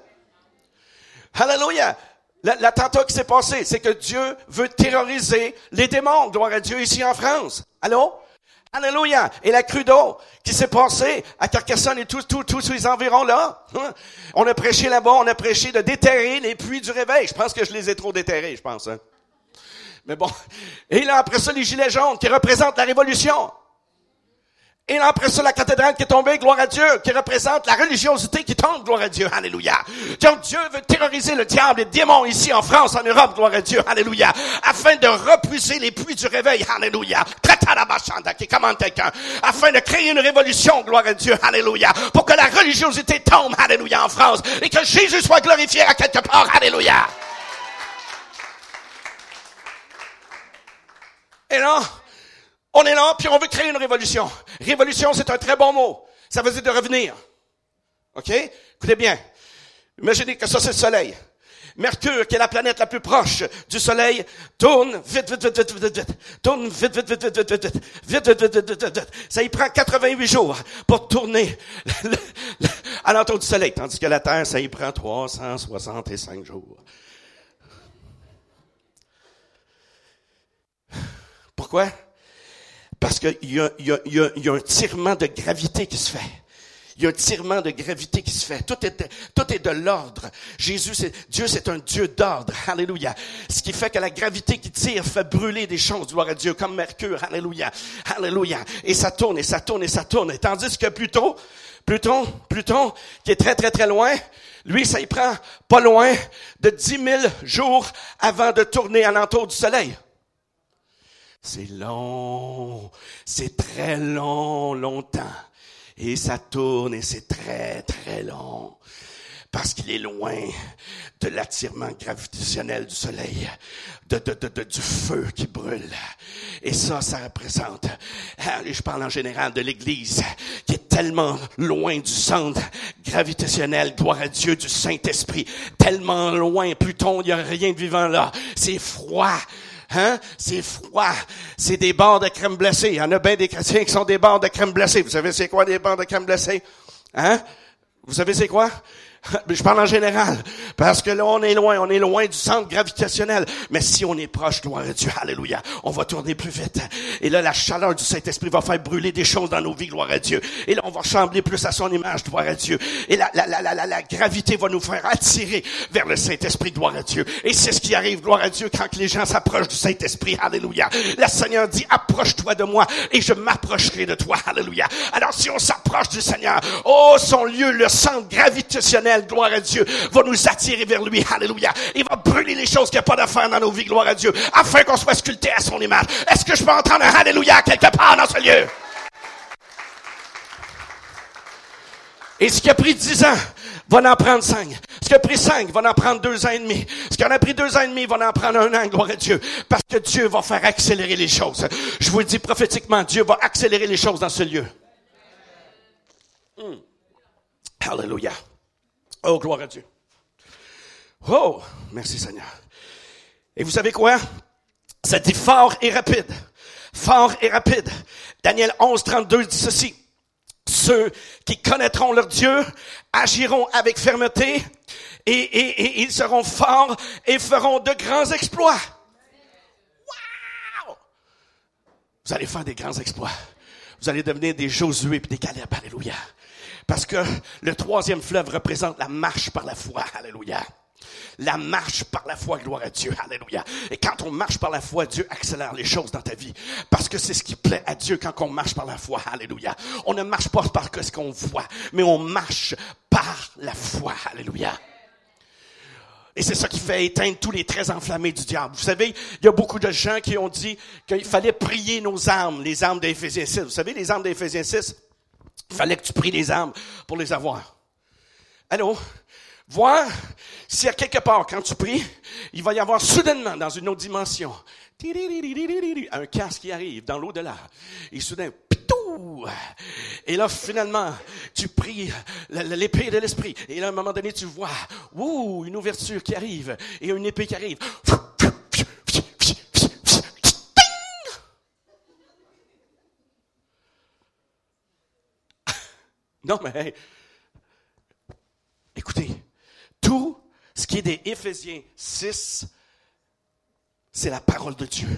Hallelujah. L'attentat qui s'est passé, c'est que Dieu veut terroriser les démons. Gloire à Dieu ici en France. Allô? Alléluia. Et la crue d'eau qui s'est passée à Carcassonne et tous, tous, tous ces environs-là. Hein? On a prêché là-bas, on a prêché de déterrer les puits du réveil. Je pense que je les ai trop déterrés, je pense. Hein? Mais bon. Et là, après ça, les gilets jaunes qui représentent la révolution. Et là, après ça, la cathédrale qui est tombée, gloire à Dieu, qui représente la religiosité qui tombe, gloire à Dieu, alléluia. Donc Dieu veut terroriser le diable, les démons ici en France, en Europe, gloire à Dieu, alléluia, afin de repousser les puits du réveil, alléluia. qui commande quelqu'un, afin de créer une révolution, gloire à Dieu, alléluia, pour que la religiosité tombe, alléluia, en France, et que Jésus soit glorifié à quelque part, alléluia. Et là, on est là, puis on veut créer une révolution. Révolution, c'est un très bon mot. Ça veut dire de revenir. OK? Écoutez bien. Imaginez que ça, c'est le Soleil. Mercure, qui est la planète la plus proche du Soleil, tourne vite, vite, vite, vite, vite, vite. Tourne vite, vite, vite, vite, vite, vite, vite, vite, vite, vite, vite, vite. Ça y prend 88 jours pour tourner à l'entour du Soleil, tandis que la Terre, ça y prend 365 jours. Pourquoi? Parce qu'il y a, un tirement de gravité qui se fait. Il y a un tirement de gravité qui se fait. Tout est, de l'ordre. Jésus, c'est, Dieu, c'est un Dieu d'ordre. Alléluia. Ce qui fait que la gravité qui tire fait brûler des choses. Gloire à Dieu. Comme Mercure. Alléluia. Alléluia. Et ça tourne, et ça tourne, et ça tourne. Et tandis que Pluton, Pluton, Pluton, qui est très, très, très loin, lui, ça y prend pas loin de 10 000 jours avant de tourner à l'entour du soleil. C'est long, c'est très long, longtemps. Et ça tourne et c'est très, très long. Parce qu'il est loin de l'attirement gravitationnel du soleil, de, de, de, du feu qui brûle. Et ça, ça représente, hein, je parle en général de l'Église, qui est tellement loin du centre gravitationnel, gloire à Dieu, du Saint-Esprit, tellement loin, Pluton, il n'y a rien de vivant là. C'est froid, Hein? C'est froid. C'est des barres de crème glacée. Il y en a bien des chrétiens qui sont des barres de crème glacée. Vous savez c'est quoi des barres de crème glacée? Hein? Vous savez c'est quoi? Je parle en général. Parce que là, on est loin. On est loin du centre gravitationnel. Mais si on est proche, gloire à Dieu, alléluia, on va tourner plus vite. Et là, la chaleur du Saint-Esprit va faire brûler des choses dans nos vies, gloire à Dieu. Et là, on va ressembler plus à son image, gloire à Dieu. Et la, la, la, la, la gravité va nous faire attirer vers le Saint-Esprit, gloire à Dieu. Et c'est ce qui arrive, gloire à Dieu, quand les gens s'approchent du Saint-Esprit, alléluia. Le Seigneur dit, approche-toi de moi et je m'approcherai de toi, alléluia. Alors, si on s'approche du Seigneur, oh, son lieu, le centre gravitationnel, gloire à Dieu, va nous attirer vers lui, alléluia. Il va brûler les choses qu'il n'y a pas d'affaires dans nos vies, gloire à Dieu, afin qu'on soit sculpté à son image. Est-ce que je peux entendre un alléluia quelque part dans ce lieu? Et ce qui a pris dix ans, va en prendre cinq. Ce qui a pris cinq, va en prendre deux ans et demi. Ce qui en a pris deux ans et demi, va en prendre un an, gloire à Dieu. Parce que Dieu va faire accélérer les choses. Je vous le dis prophétiquement, Dieu va accélérer les choses dans ce lieu. Hmm. Alléluia. Oh, gloire à Dieu. Oh, merci Seigneur. Et vous savez quoi? Ça dit fort et rapide. Fort et rapide. Daniel 11, 32 dit ceci. Ceux qui connaîtront leur Dieu agiront avec fermeté et, et, ils seront forts et feront de grands exploits. Wow! Vous allez faire des grands exploits. Vous allez devenir des Josué et des Caleb. Alléluia. Parce que le troisième fleuve représente la marche par la foi. Alléluia. La marche par la foi, gloire à Dieu, alléluia. Et quand on marche par la foi, Dieu accélère les choses dans ta vie. Parce que c'est ce qui plaît à Dieu quand on marche par la foi, alléluia. On ne marche pas par ce qu'on voit, mais on marche par la foi, alléluia. Et c'est ça qui fait éteindre tous les traits enflammés du diable. Vous savez, il y a beaucoup de gens qui ont dit qu'il fallait prier nos armes, les armes d'Éphésiens 6. Vous savez, les armes d'Éphésiens 6, il fallait que tu pries les âmes pour les avoir. Allô? Voir y a quelque part, quand tu pries, il va y avoir soudainement, dans une autre dimension, un casque qui arrive dans l'au-delà. Et soudain, Et là, finalement, tu pries l'épée de l'esprit. Et là, à un moment donné, tu vois, ouh, une ouverture qui arrive et une épée qui arrive. Non, mais écoutez, tout ce qui est des Éphésiens 6, c'est la parole de Dieu.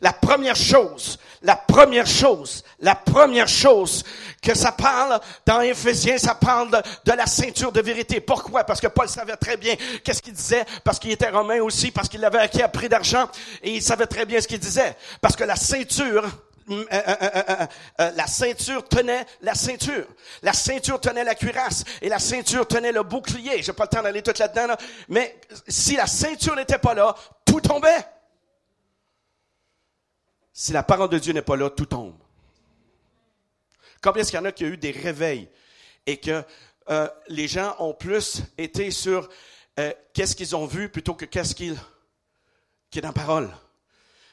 La première chose, la première chose, la première chose que ça parle dans Éphésiens, ça parle de, la ceinture de vérité. Pourquoi? Parce que Paul savait très bien qu'est-ce qu'il disait, parce qu'il était romain aussi, parce qu'il avait acquis à prix d'argent, et il savait très bien ce qu'il disait. Parce que la ceinture, euh, euh, euh, la ceinture tenait la ceinture. La ceinture tenait la cuirasse et la ceinture tenait le bouclier. J'ai pas le temps d'aller tout là-dedans, là, mais si la ceinture n'était pas là, tout tombait. Si la parole de Dieu n'est pas là, tout tombe. Combien est-ce qu'il y en a qui ont eu des réveils et que euh, les gens ont plus été sur euh, qu'est-ce qu'ils ont vu plutôt que qu'est-ce qu'ils, qui est dans la parole?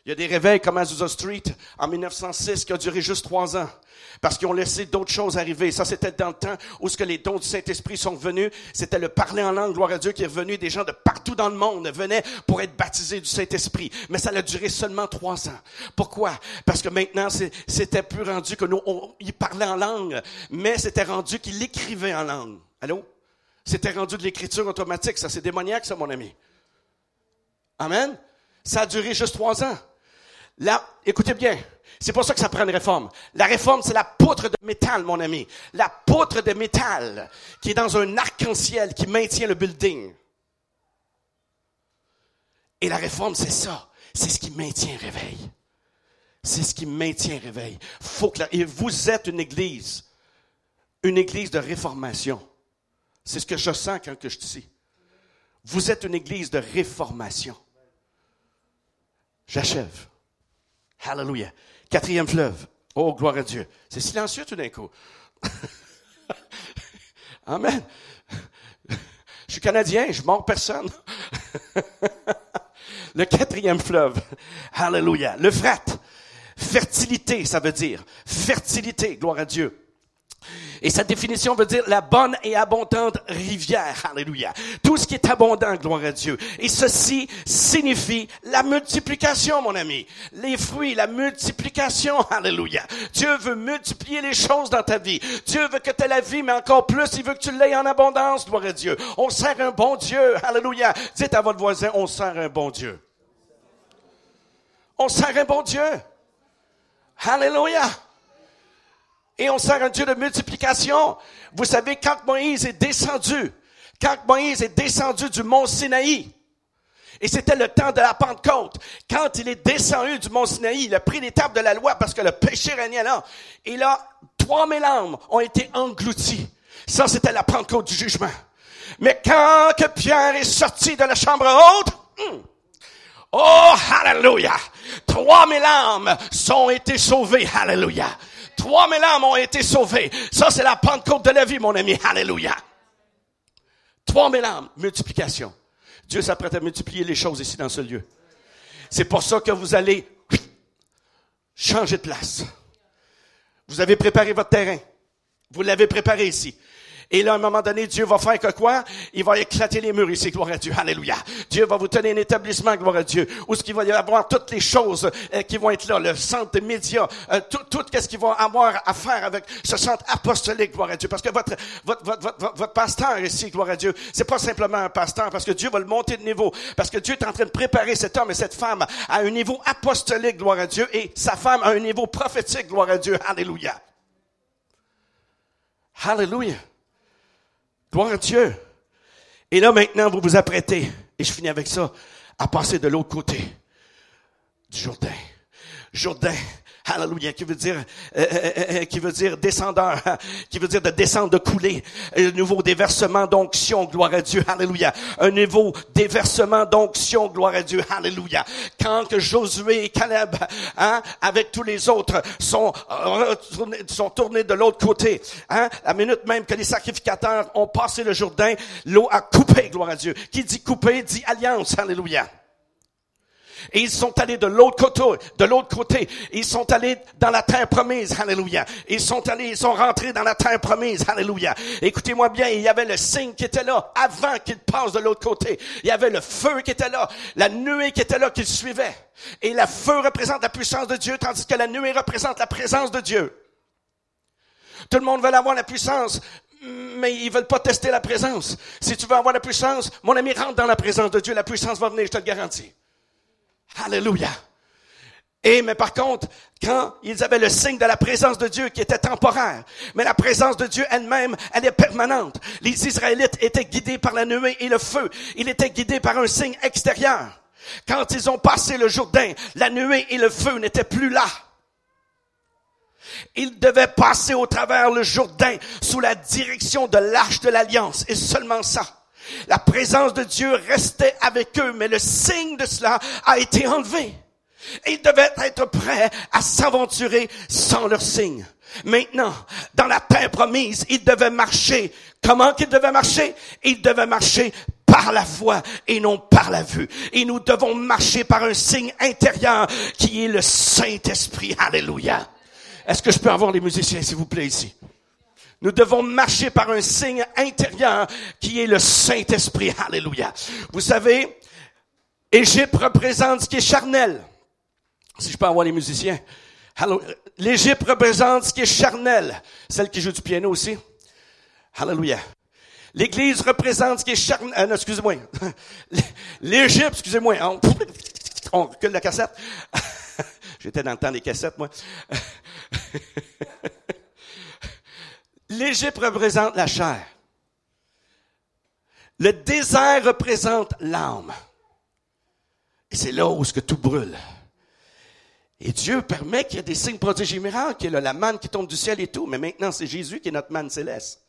Il y a des réveils comme Azusa Street en 1906 qui a duré juste trois ans parce qu'ils ont laissé d'autres choses arriver. Ça, c'était dans le temps où ce que les dons du Saint-Esprit sont venus. C'était le parler en langue, gloire à Dieu, qui est revenu. Des gens de partout dans le monde venaient pour être baptisés du Saint-Esprit. Mais ça a duré seulement trois ans. Pourquoi? Parce que maintenant, c'était plus rendu que nous, on, ils parlaient en langue, mais c'était rendu qu'ils écrivaient en langue. Allô? C'était rendu de l'écriture automatique. Ça, c'est démoniaque, ça, mon ami. Amen? Ça a duré juste trois ans. Là, écoutez bien, c'est pour ça que ça prend une réforme. La réforme, c'est la poutre de métal, mon ami. La poutre de métal qui est dans un arc-en-ciel qui maintient le building. Et la réforme, c'est ça. C'est ce qui maintient réveil. C'est ce qui maintient réveil. Faut que et vous êtes une église. Une église de réformation. C'est ce que je sens quand je dis. Vous êtes une église de réformation. J'achève. Hallelujah. Quatrième fleuve. Oh, gloire à Dieu. C'est silencieux tout d'un coup. Amen. Je suis canadien, je mords personne. Le quatrième fleuve. Hallelujah. Le frat. Fertilité, ça veut dire. Fertilité, gloire à Dieu. Et sa définition veut dire la bonne et abondante rivière. Alléluia. Tout ce qui est abondant, gloire à Dieu. Et ceci signifie la multiplication, mon ami. Les fruits, la multiplication. Alléluia. Dieu veut multiplier les choses dans ta vie. Dieu veut que tu aies la vie, mais encore plus, il veut que tu l'aies en abondance, gloire à Dieu. On sert un bon Dieu. Alléluia. Dites à votre voisin, on sert un bon Dieu. On sert un bon Dieu. Alléluia et on sert un Dieu de multiplication. Vous savez, quand Moïse est descendu, quand Moïse est descendu du mont Sinaï, et c'était le temps de la Pentecôte. Quand il est descendu du mont Sinaï, il a pris l'étape de la loi parce que le péché régnait là. Et là, trois mille âmes ont été englouties. Ça, c'était la Pentecôte du jugement. Mais quand que Pierre est sorti de la chambre haute, hmm, oh, hallelujah! Trois mille âmes sont été sauvées, hallelujah! Trois mille âmes ont été sauvées. Ça, c'est la Pentecôte de la vie, mon ami. Alléluia. Trois mille âmes, multiplication. Dieu s'apprête à multiplier les choses ici dans ce lieu. C'est pour ça que vous allez changer de place. Vous avez préparé votre terrain. Vous l'avez préparé ici. Et là, à un moment donné, Dieu va faire que quoi? Il va éclater les murs ici, gloire à Dieu. Alléluia. Dieu va vous donner un établissement, gloire à Dieu, où ce qu'il va y avoir toutes les choses euh, qui vont être là, le centre de médias, euh, tout, tout ce qu'il va avoir à faire avec ce centre apostolique, gloire à Dieu. Parce que votre, votre, votre, votre, votre pasteur ici, gloire à Dieu, c'est pas simplement un pasteur, parce que Dieu va le monter de niveau. Parce que Dieu est en train de préparer cet homme et cette femme à un niveau apostolique, gloire à Dieu, et sa femme à un niveau prophétique, gloire à Dieu. Alléluia. Hallelujah. Gloire à Dieu. Et là, maintenant, vous vous apprêtez, et je finis avec ça, à passer de l'autre côté du Jourdain. Jourdain, Alléluia, qui veut dire, euh, euh, euh, qui veut dire descendeur, qui veut dire de descendre, de couler. Un nouveau déversement d'onction, gloire à Dieu, Alléluia. Un nouveau déversement d'onction, gloire à Dieu, Alléluia. Quand que Josué et Caleb, hein, avec tous les autres, sont, sont tournés de l'autre côté, hein, la minute même que les sacrificateurs ont passé le Jourdain, l'eau a coupé, gloire à Dieu. Qui dit couper, dit alliance, Alléluia. Et ils sont allés de l'autre côté, de l'autre côté. Ils sont allés dans la terre promise. Alléluia. Ils sont allés, ils sont rentrés dans la terre promise. Alléluia. Écoutez-moi bien, il y avait le signe qui était là avant qu'ils passent de l'autre côté. Il y avait le feu qui était là, la nuée qui était là qu'ils suivait. Et le feu représente la puissance de Dieu, tandis que la nuée représente la présence de Dieu. Tout le monde veut avoir la puissance, mais ils veulent pas tester la présence. Si tu veux avoir la puissance, mon ami, rentre dans la présence de Dieu, la puissance va venir, je te le garantis. Alléluia. Et, mais par contre, quand ils avaient le signe de la présence de Dieu qui était temporaire, mais la présence de Dieu elle-même, elle est permanente. Les Israélites étaient guidés par la nuée et le feu. Ils étaient guidés par un signe extérieur. Quand ils ont passé le Jourdain, la nuée et le feu n'étaient plus là. Ils devaient passer au travers le Jourdain sous la direction de l'arche de l'alliance et seulement ça. La présence de Dieu restait avec eux, mais le signe de cela a été enlevé. Ils devaient être prêts à s'aventurer sans leur signe. Maintenant, dans la terre promise, ils devaient marcher. Comment qu'ils devaient marcher? Ils devaient marcher par la foi et non par la vue. Et nous devons marcher par un signe intérieur qui est le Saint-Esprit. Alléluia. Est-ce que je peux avoir les musiciens, s'il vous plaît, ici? Nous devons marcher par un signe intérieur qui est le Saint-Esprit. Alléluia. Vous savez, Égypte représente ce qui est charnel. Si je peux avoir les musiciens. L'Égypte représente ce qui est charnel. Celle qui joue du piano aussi. Alléluia. L'Église représente ce qui est charnel. Euh, excusez-moi. L'Égypte, excusez-moi. On, on recule la cassette. J'étais dans le temps des cassettes, moi. L'Égypte représente la chair. Le désert représente l'âme. Et c'est là où ce que tout brûle. Et Dieu permet qu'il y ait des signes prodigieux miracles, qu'il y ait la manne qui tombe du ciel et tout. Mais maintenant, c'est Jésus qui est notre manne céleste.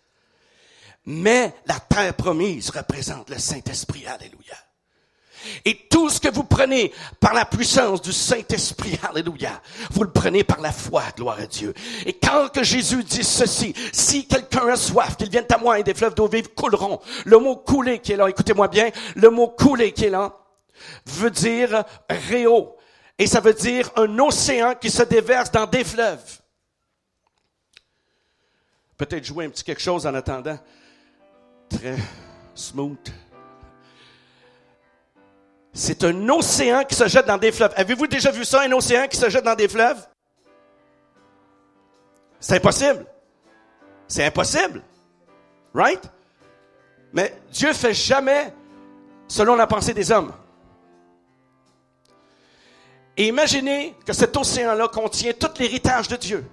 Mais la terre promise représente le Saint-Esprit. Alléluia. Et tout ce que vous prenez par la puissance du Saint-Esprit, alléluia, vous le prenez par la foi, gloire à Dieu. Et quand que Jésus dit ceci, si quelqu'un a soif, qu'il vienne à moi et des fleuves d'eau vive couleront. Le mot couler qui est là, écoutez-moi bien, le mot couler qui est là, veut dire réo. Et ça veut dire un océan qui se déverse dans des fleuves. Peut-être jouer un petit quelque chose en attendant. Très smooth. C'est un océan qui se jette dans des fleuves. Avez-vous déjà vu ça, un océan qui se jette dans des fleuves? C'est impossible. C'est impossible. Right? Mais Dieu fait jamais selon la pensée des hommes. Et imaginez que cet océan-là contient tout l'héritage de Dieu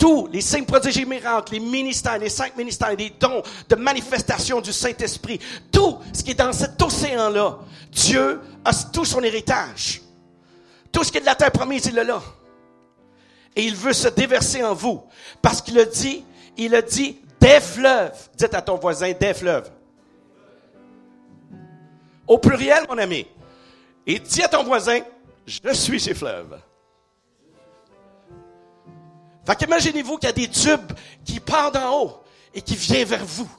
tous les cinq prodiges miracles, les ministères, les cinq ministères, les dons de manifestation du Saint-Esprit, tout ce qui est dans cet océan-là, Dieu a tout son héritage. Tout ce qui est de la terre promise, il est là. Et il veut se déverser en vous. Parce qu'il a dit, il a dit des fleuves. Dites à ton voisin des fleuves. Au pluriel, mon ami. Et dis à ton voisin, je suis ces fleuves. Fait qu'imaginez-vous qu'il y a des tubes qui partent d'en haut et qui viennent vers vous.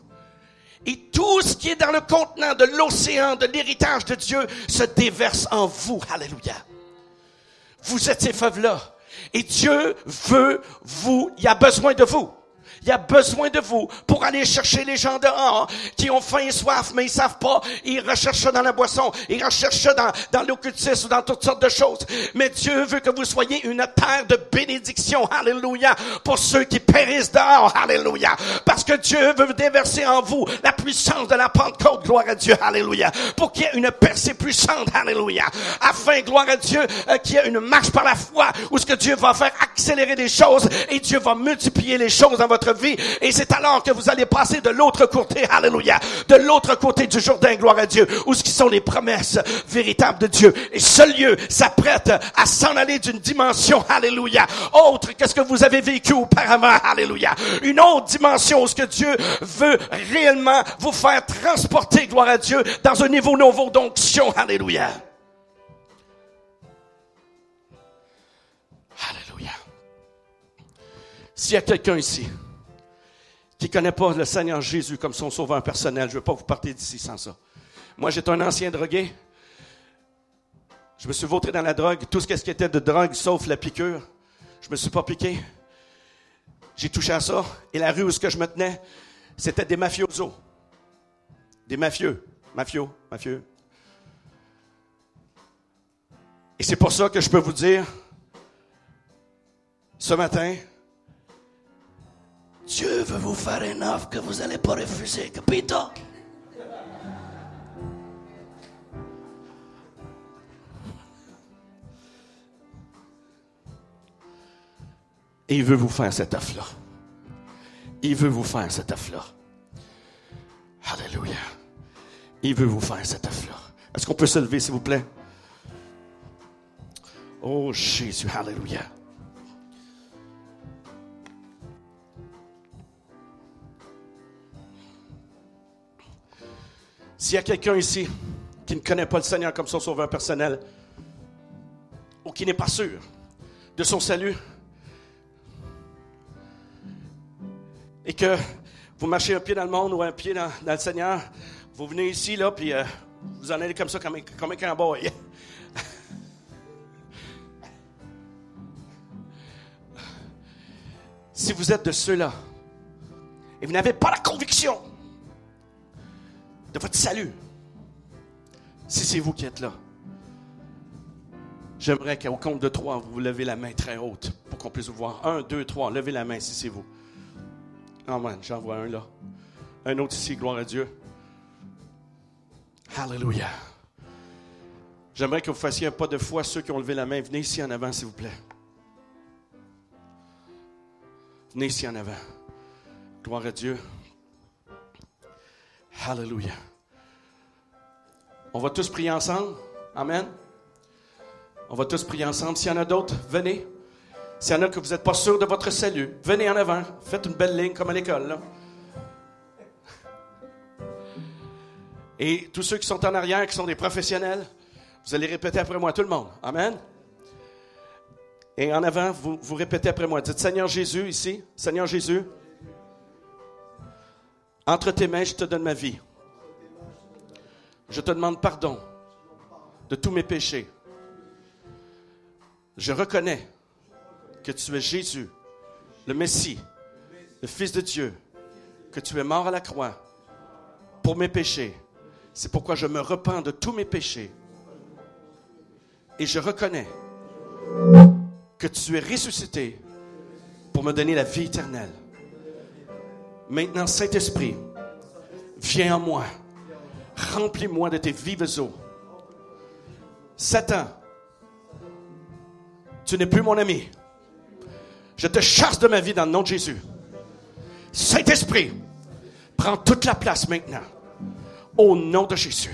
Et tout ce qui est dans le contenant de l'océan, de l'héritage de Dieu, se déverse en vous. Alléluia. Vous êtes ces feuves-là. Et Dieu veut vous, il a besoin de vous. Il y a besoin de vous pour aller chercher les gens dehors qui ont faim et soif, mais ils savent pas. Ils recherchent dans la boisson. Ils recherchent dans, dans l'occultisme ou dans toutes sortes de choses. Mais Dieu veut que vous soyez une terre de bénédiction. Alléluia. Pour ceux qui périssent dehors. Alléluia. Parce que Dieu veut déverser en vous la puissance de la Pentecôte. Gloire à Dieu. Alléluia. Pour qu'il y ait une percée puissante. Alléluia. Afin, gloire à Dieu, euh, qu'il y ait une marche par la foi où ce que Dieu va faire accélérer des choses et Dieu va multiplier les choses dans votre vie. Et c'est alors que vous allez passer de l'autre côté, alléluia, de l'autre côté du Jourdain, gloire à Dieu, où ce qui sont les promesses véritables de Dieu. Et ce lieu s'apprête à s'en aller d'une dimension, alléluia, autre que ce que vous avez vécu auparavant, alléluia. Une autre dimension où ce que Dieu veut réellement vous faire transporter, gloire à Dieu, dans un niveau nouveau d'onction, alléluia. Alléluia. S'il y a quelqu'un ici qui ne connaît pas le Seigneur Jésus comme son sauveur personnel, je ne veux pas vous partir d'ici sans ça. Moi, j'étais un ancien drogué. Je me suis vautré dans la drogue, tout ce qui était de drogue, sauf la piqûre. Je me suis pas piqué. J'ai touché à ça. Et la rue où je me tenais, c'était des mafiosos. Des mafieux. Mafieux, mafieux. Et c'est pour ça que je peux vous dire, ce matin, Dieu veut vous faire une offre que vous n'allez pas refuser, capito? Il veut vous faire cette offre-là. Il veut vous faire cette offre-là. Alléluia. Il veut vous faire cette offre-là. Est-ce qu'on peut se lever, s'il vous plaît? Oh Jésus, Alléluia. S'il y a quelqu'un ici qui ne connaît pas le Seigneur comme son sauveur personnel, ou qui n'est pas sûr de son salut, et que vous marchez un pied dans le monde ou un pied dans, le Seigneur, vous venez ici, là, puis euh, vous en allez comme ça, comme un, comme un si vous êtes de ceux-là, et vous n'avez pas la conviction de votre salut, si c'est vous qui êtes là, j'aimerais qu'au compte de trois, vous levez la main très haute pour qu'on puisse vous voir. Un, deux, trois, levez la main si c'est vous. Amen, j'en vois un là. Un autre ici, gloire à Dieu. Alléluia. J'aimerais que vous fassiez un pas de foi, ceux qui ont levé la main. Venez ici en avant, s'il vous plaît. Venez ici en avant. Gloire à Dieu. Alléluia. On va tous prier ensemble. Amen. On va tous prier ensemble. S'il y en a d'autres, venez. S'il y en a que vous n'êtes pas sûr de votre salut, venez en avant. Faites une belle ligne comme à l'école. Et tous ceux qui sont en arrière, qui sont des professionnels, vous allez répéter après moi, tout le monde. Amen. Et en avant, vous, vous répétez après moi. Dites Seigneur Jésus ici. Seigneur Jésus. Entre tes mains, je te donne ma vie. Je te demande pardon de tous mes péchés. Je reconnais que tu es Jésus, le Messie, le Fils de Dieu, que tu es mort à la croix pour mes péchés. C'est pourquoi je me repens de tous mes péchés. Et je reconnais que tu es ressuscité pour me donner la vie éternelle. Maintenant, Saint-Esprit, viens en moi. Remplis-moi de tes vives eaux. Satan, tu n'es plus mon ami. Je te chasse de ma vie dans le nom de Jésus. Saint-Esprit, prends toute la place maintenant. Au nom de Jésus.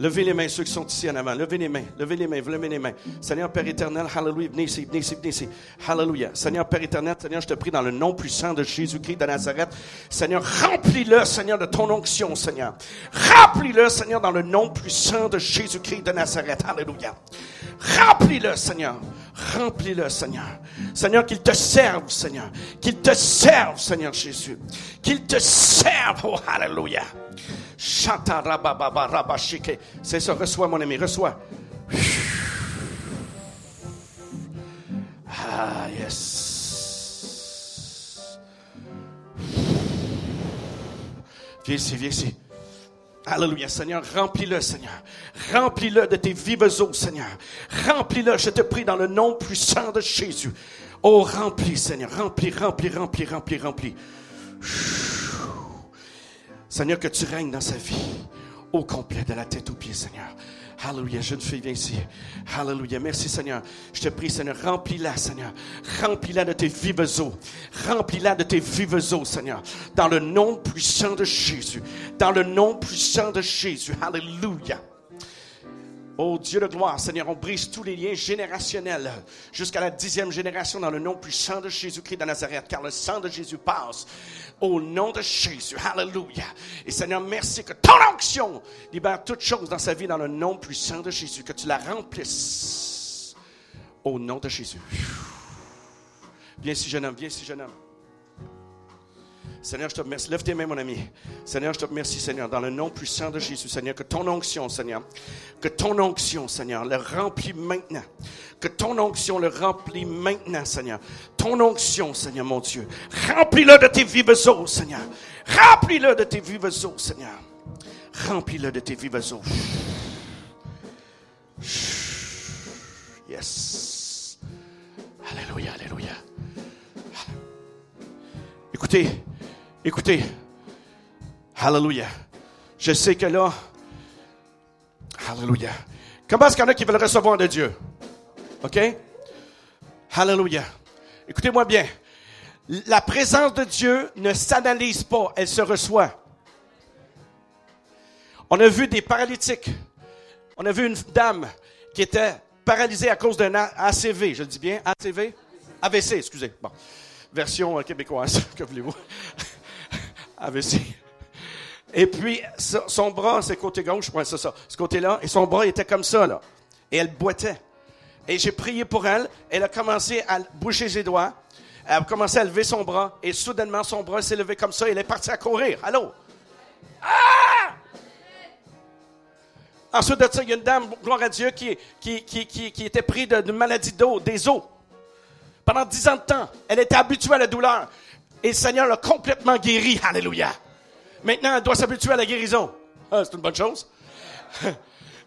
Levez les mains, ceux qui sont ici en avant. Levez les mains, levez les mains, levez les mains. Seigneur Père éternel, Hallelujah. Venez ici, venez ici, venez ici. Hallelujah. Seigneur Père éternel, Seigneur, je te prie dans le nom puissant de Jésus-Christ de Nazareth. Seigneur, remplis-le, Seigneur, de ton onction, Seigneur. Remplis-le, Seigneur, dans le nom puissant de Jésus-Christ de Nazareth. Hallelujah. Remplis-le, Seigneur. Remplis-le, Seigneur. Seigneur, qu'il te serve, Seigneur. Qu'il te serve, Seigneur Jésus. Qu'il te serve, oh, Hallelujah. C'est ça, reçois mon ami, reçois. Ah, yes. Viens ici, viens ici. Alléluia, Seigneur, remplis-le, Seigneur. Remplis-le de tes vives eaux, Seigneur. Remplis-le, je te prie, dans le nom puissant de Jésus. Oh, remplis, Seigneur, remplis, remplis, remplis, remplis, remplis. Seigneur, que tu règnes dans sa vie au complet, de la tête aux pieds, Seigneur. Alléluia, jeune fille, viens ici. Alléluia, merci Seigneur. Je te prie, Seigneur, remplis-la, Seigneur. Remplis-la de tes vives eaux. Remplis-la de tes vives eaux, Seigneur. Dans le nom puissant de Jésus. Dans le nom puissant de Jésus. Alléluia. Oh Dieu de gloire, Seigneur, on brise tous les liens générationnels jusqu'à la dixième génération dans le nom puissant de Jésus-Christ de Nazareth, car le sang de Jésus passe au nom de Jésus. Alléluia. Et Seigneur, merci que ton onction libère toutes choses dans sa vie dans le nom puissant de Jésus, que tu la remplisses au nom de Jésus. Viens ici, jeune homme, viens ici, jeune homme. Seigneur, je te remercie. Lève tes mains, mon ami. Seigneur, je te remercie, Seigneur, dans le nom puissant de Jésus, Seigneur, que ton onction, Seigneur, que ton onction, Seigneur, le remplit maintenant. Que ton onction le remplit maintenant, Seigneur. Ton onction, Seigneur, mon Dieu. Remplis-le de tes vives eaux, Seigneur. Remplis-le de tes vives eaux, Seigneur. Remplis-le de tes vives eaux. Yes. Alléluia, alléluia. Écoutez, écoutez. Hallelujah. Je sais que là, Hallelujah. Comment est-ce qu'il y en a qui veulent recevoir de Dieu? OK? Hallelujah. Écoutez-moi bien. La présence de Dieu ne s'analyse pas, elle se reçoit. On a vu des paralytiques. On a vu une dame qui était paralysée à cause d'un ACV. Je le dis bien, ACV? AVC, excusez. Bon. Version euh, québécoise, que voulez-vous? AVC. Et puis, son bras, c'est côté gauche, c'est ça, ce côté-là, et son bras était comme ça, là. Et elle boitait. Et j'ai prié pour elle. Elle a commencé à bouger ses doigts. Elle a commencé à lever son bras. Et soudainement, son bras s'est levé comme ça. Et elle est partie à courir. Allô? Ah! Ensuite de ça, il y a une dame, gloire à Dieu, qui était prise d'une maladie d'eau, des os. Pendant dix ans de temps, elle était habituée à la douleur. Et le Seigneur l'a complètement guérie. Alléluia. Maintenant, elle doit s'habituer à la guérison. Ah, c'est une bonne chose.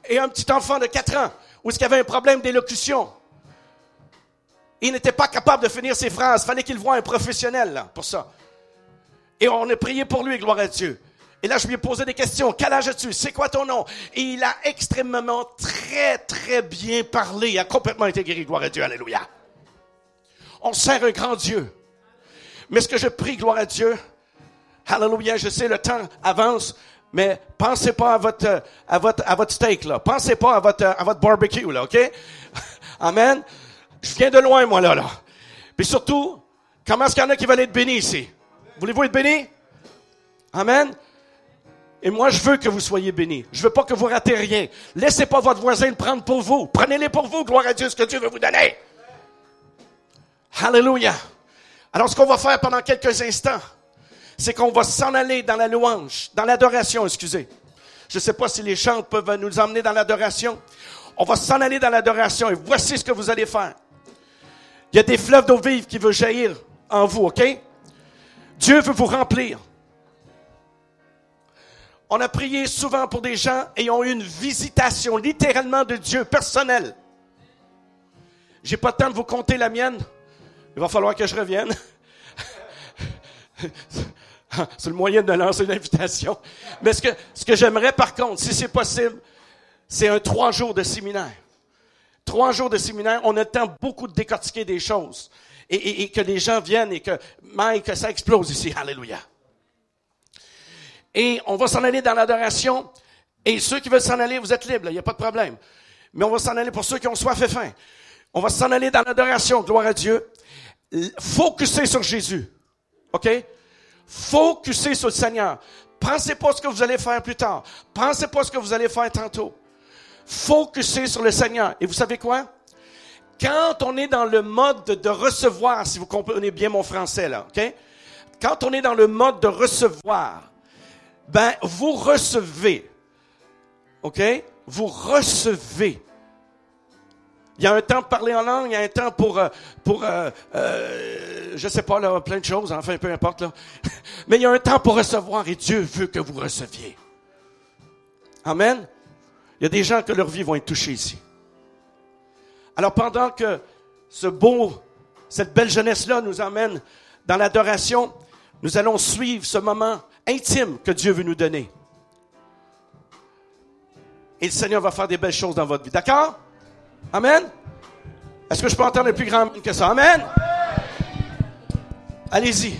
Et un petit enfant de 4 ans, où est-ce qu'il avait un problème d'élocution? Il n'était pas capable de finir ses phrases. Fallait qu'il voie un professionnel pour ça. Et on a prié pour lui, gloire à Dieu. Et là, je lui ai posé des questions. Quel âge as-tu? C'est quoi ton nom? Et il a extrêmement, très, très bien parlé. Il a complètement été guéri, gloire à Dieu. Alléluia. On sert un grand Dieu. Mais ce que je prie, gloire à Dieu, Hallelujah, je sais, le temps avance, mais pensez pas à votre, à votre, à votre steak, là. Pensez pas à votre, à votre barbecue, là, OK? Amen. Je viens de loin, moi, là, là. Puis surtout, comment est-ce qu'il y en a qui veulent être bénis ici? Voulez-vous être bénis? Amen. Et moi, je veux que vous soyez bénis. Je veux pas que vous ratez rien. Laissez pas votre voisin le prendre pour vous. Prenez-les pour vous. Gloire à Dieu, ce que Dieu veut vous donner. Hallelujah. Alors, ce qu'on va faire pendant quelques instants, c'est qu'on va s'en aller dans la louange, dans l'adoration, excusez. Je ne sais pas si les chants peuvent nous emmener dans l'adoration. On va s'en aller dans l'adoration et voici ce que vous allez faire. Il y a des fleuves d'eau vive qui veulent jaillir en vous, OK? Dieu veut vous remplir. On a prié souvent pour des gens et ont eu une visitation littéralement de Dieu personnelle. J'ai pas le temps de vous compter la mienne. Il va falloir que je revienne. c'est le moyen de lancer une invitation. Mais ce que, ce que j'aimerais par contre, si c'est possible, c'est un trois jours de séminaire. Trois jours de séminaire, on a le temps beaucoup de décortiquer des choses. Et, que les gens viennent et que, que ça explose ici. Alléluia. Et on va s'en aller dans l'adoration. Et ceux qui veulent s'en aller, vous êtes libres, il n'y a pas de problème. Mais on va s'en aller pour ceux qui ont soif et faim. On va s'en aller dans l'adoration, gloire à Dieu. Focuser sur Jésus. OK? Focussez sur le Seigneur. Pensez pas ce que vous allez faire plus tard. Pensez pas ce que vous allez faire tantôt. Focussez sur le Seigneur. Et vous savez quoi? Quand on est dans le mode de recevoir, si vous comprenez bien mon français là, ok? Quand on est dans le mode de recevoir, ben, vous recevez. OK? Vous recevez. Il y a un temps pour parler en langue, il y a un temps pour, euh, pour euh, euh, je sais pas, plein de choses, enfin, peu importe. Là. Mais il y a un temps pour recevoir et Dieu veut que vous receviez. Amen. Il y a des gens que leur vie vont être touchée ici. Alors pendant que ce beau, cette belle jeunesse-là nous emmène dans l'adoration, nous allons suivre ce moment intime que Dieu veut nous donner. Et le Seigneur va faire des belles choses dans votre vie. D'accord? Amen? Est-ce que je peux entendre plus grand que ça? Amen? Allez-y.